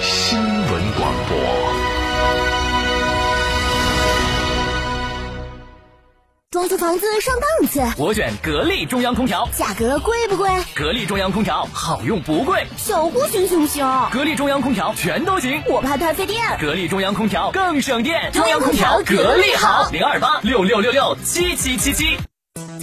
新闻广播。装修房子上档次，我选格力中央空调，价格贵不贵？格力中央空调好用不贵，小户型行不行？格力中央空调全都行，我怕太费电。格力中央空调更省电，中央空调格力好，零二八六六六六七七七七。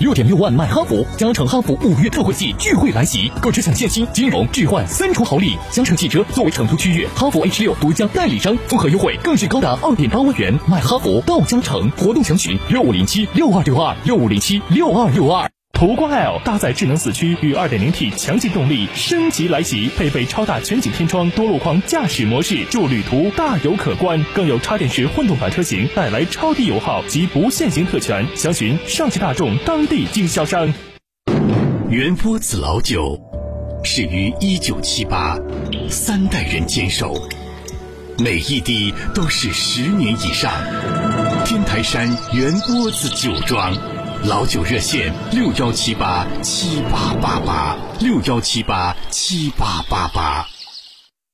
六点六万买哈弗，嘉诚哈弗五月特惠季聚会来袭，购车享现金、金融、置换三重好礼。嘉诚汽车作为成都区域哈弗 H 六独家代理商，综合优惠更是高达二点八万元。买哈弗到嘉诚，活动详询六五零七六二六二六五零七六二六二。途观 L 搭载智能四驱与 2.0T 强劲动力升级来袭，配备超大全景天窗多路况驾驶模式，助旅途大有可观。更有插电式混动版车型带来超低油耗及不限行特权。详询上汽大众当地经销商。原波子老酒始于一九七八，三代人坚守，每一滴都是十年以上。天台山原波子酒庄。老酒热线六幺七八七八八八六幺七八七八八八。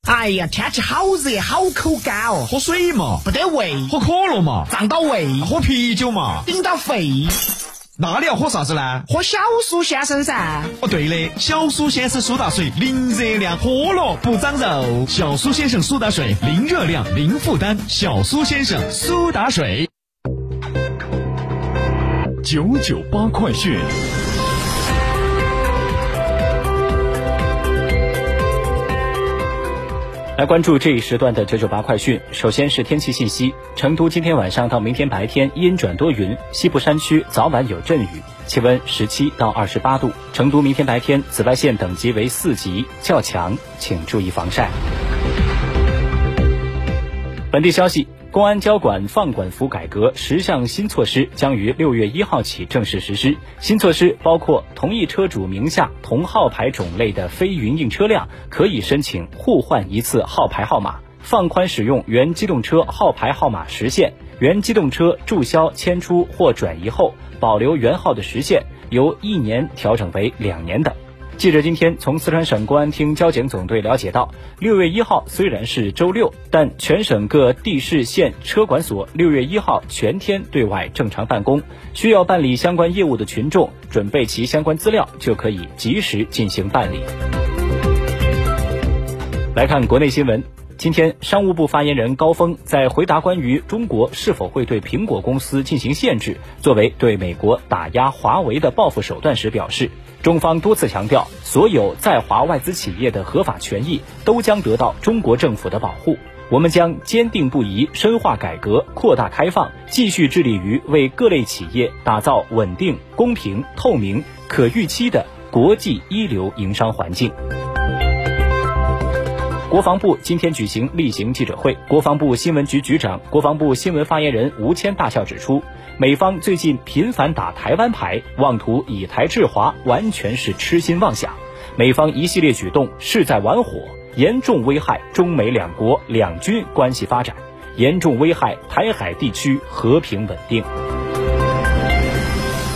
哎呀，天气好热，好口干哦，喝水嘛，不得胃；喝可乐嘛，胀到胃；喝啤酒嘛，顶到肺。那你要喝啥子呢？喝小苏先生噻。哦，对的，小苏先生苏打水，零热量，喝了不长肉。小苏先生苏打水，零热量，零负担。小苏先生苏打水。九九八快讯，来关注这一时段的九九八快讯。首先是天气信息：成都今天晚上到明天白天阴转多云，西部山区早晚有阵雨，气温十七到二十八度。成都明天白天紫外线等级为四级，较强，请注意防晒。本地消息。公安交管放管服改革十项新措施将于六月一号起正式实施。新措施包括：同一车主名下同号牌种类的非云印车辆可以申请互换一次号牌号码；放宽使用原机动车号牌号码时限；原机动车注销、迁出或转移后保留原号的时限由一年调整为两年等。记者今天从四川省公安厅交警总队了解到，六月一号虽然是周六，但全省各地市县车管所六月一号全天对外正常办公。需要办理相关业务的群众，准备其相关资料就可以及时进行办理。来看国内新闻。今天，商务部发言人高峰在回答关于中国是否会对苹果公司进行限制，作为对美国打压华为的报复手段时表示，中方多次强调，所有在华外资企业的合法权益都将得到中国政府的保护。我们将坚定不移深化改革、扩大开放，继续致力于为各类企业打造稳定、公平、透明、可预期的国际一流营商环境。国防部今天举行例行记者会，国防部新闻局局长、国防部新闻发言人吴谦大校指出，美方最近频繁打台湾牌，妄图以台制华，完全是痴心妄想。美方一系列举动是在玩火，严重危害中美两国两军关系发展，严重危害台海地区和平稳定。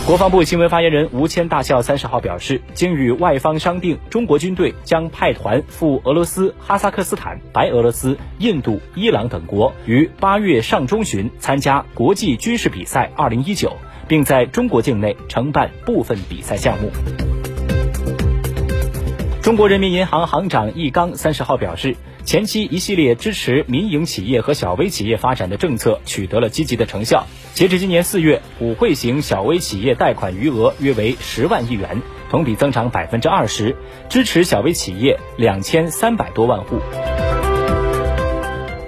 国防部新闻发言人吴谦大校三十号表示，经与外方商定，中国军队将派团赴俄罗斯、哈萨克斯坦、白俄罗斯、印度、伊朗等国，于八月上中旬参加国际军事比赛二零一九，并在中国境内承办部分比赛项目。中国人民银行行长易纲三十号表示，前期一系列支持民营企业和小微企业发展的政策取得了积极的成效。截至今年四月，普惠型小微企业贷款余额约为十万亿元，同比增长百分之二十，支持小微企业两千三百多万户。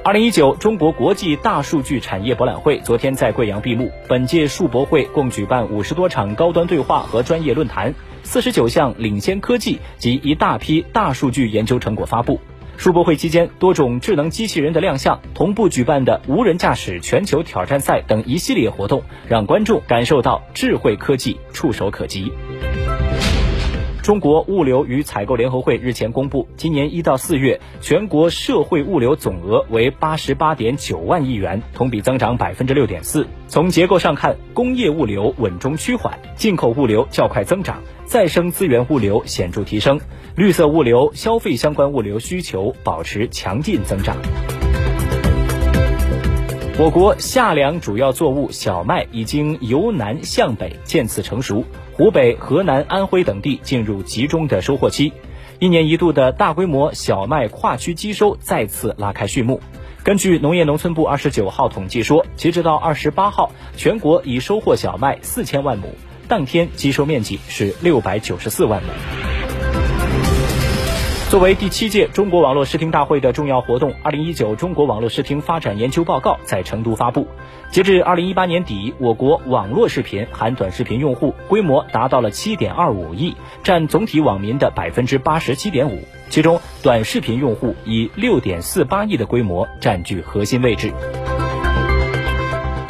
二零一九中国国际大数据产业博览会昨天在贵阳闭幕。本届数博会共举办五十多场高端对话和专业论坛，四十九项领先科技及一大批大数据研究成果发布。数博会期间，多种智能机器人的亮相，同步举办的无人驾驶全球挑战赛等一系列活动，让观众感受到智慧科技触手可及。中国物流与采购联合会日前公布，今年一到四月，全国社会物流总额为八十八点九万亿元，同比增长百分之六点四。从结构上看，工业物流稳中趋缓，进口物流较快增长，再生资源物流显著提升，绿色物流、消费相关物流需求保持强劲增长。我国夏粮主要作物小麦已经由南向北渐次成熟。湖北、河南、安徽等地进入集中的收获期，一年一度的大规模小麦跨区机收再次拉开序幕。根据农业农村部二十九号统计说，截止到二十八号，全国已收获小麦四千万亩，当天机收面积是六百九十四万亩。作为第七届中国网络视听大会的重要活动，二零一九中国网络视听发展研究报告在成都发布。截至二零一八年底，我国网络视频含短视频用户规模达到了七点二五亿，占总体网民的百分之八十七点五。其中，短视频用户以六点四八亿的规模占据核心位置。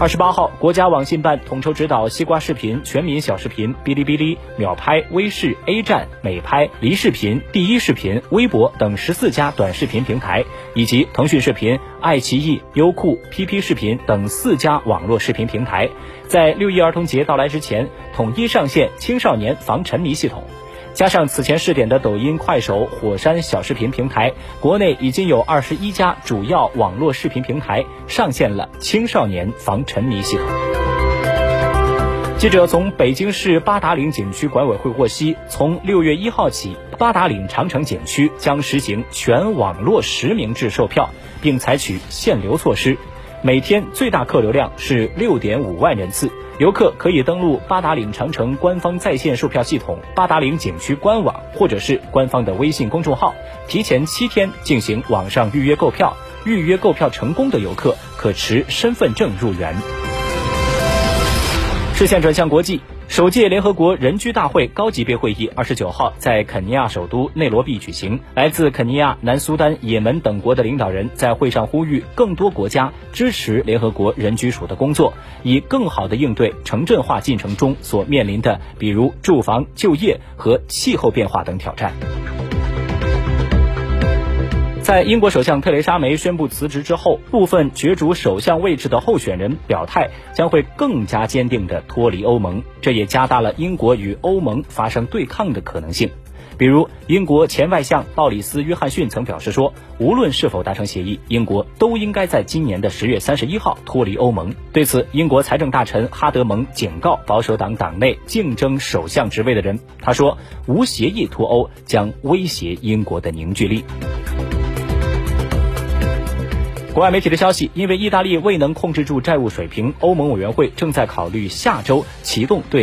二十八号，国家网信办统筹指导西瓜视频、全民小视频、哔哩哔哩、秒拍、微视、A 站、美拍、梨视频、第一视频、微博等十四家短视频平台，以及腾讯视频、爱奇艺、优酷、PP 视频等四家网络视频平台，在六一儿童节到来之前，统一上线青少年防沉迷系统。加上此前试点的抖音、快手、火山小视频平台，国内已经有二十一家主要网络视频平台上线了青少年防沉迷系统。记者从北京市八达岭景区管委会获悉，从六月一号起，八达岭长城景区将实行全网络实名制售票，并采取限流措施，每天最大客流量是六点五万人次。游客可以登录八达岭长城官方在线售票系统、八达岭景区官网，或者是官方的微信公众号，提前七天进行网上预约购票。预约购票成功的游客可持身份证入园。视线转向国际。首届联合国人居大会高级别会议二十九号在肯尼亚首都内罗毕举行。来自肯尼亚、南苏丹、也门等国的领导人在会上呼吁更多国家支持联合国人居署的工作，以更好地应对城镇化进程中所面临的，比如住房、就业和气候变化等挑战。在英国首相特蕾莎梅宣布辞职之后，部分角逐首相位置的候选人表态将会更加坚定地脱离欧盟，这也加大了英国与欧盟发生对抗的可能性。比如，英国前外相鲍里斯·约翰逊曾表示说，无论是否达成协议，英国都应该在今年的十月三十一号脱离欧盟。对此，英国财政大臣哈德蒙警告保守党党内竞争首相职位的人，他说，无协议脱欧将威胁英国的凝聚力。国外媒体的消息，因为意大利未能控制住债务水平，欧盟委员会正在考虑下周启动对。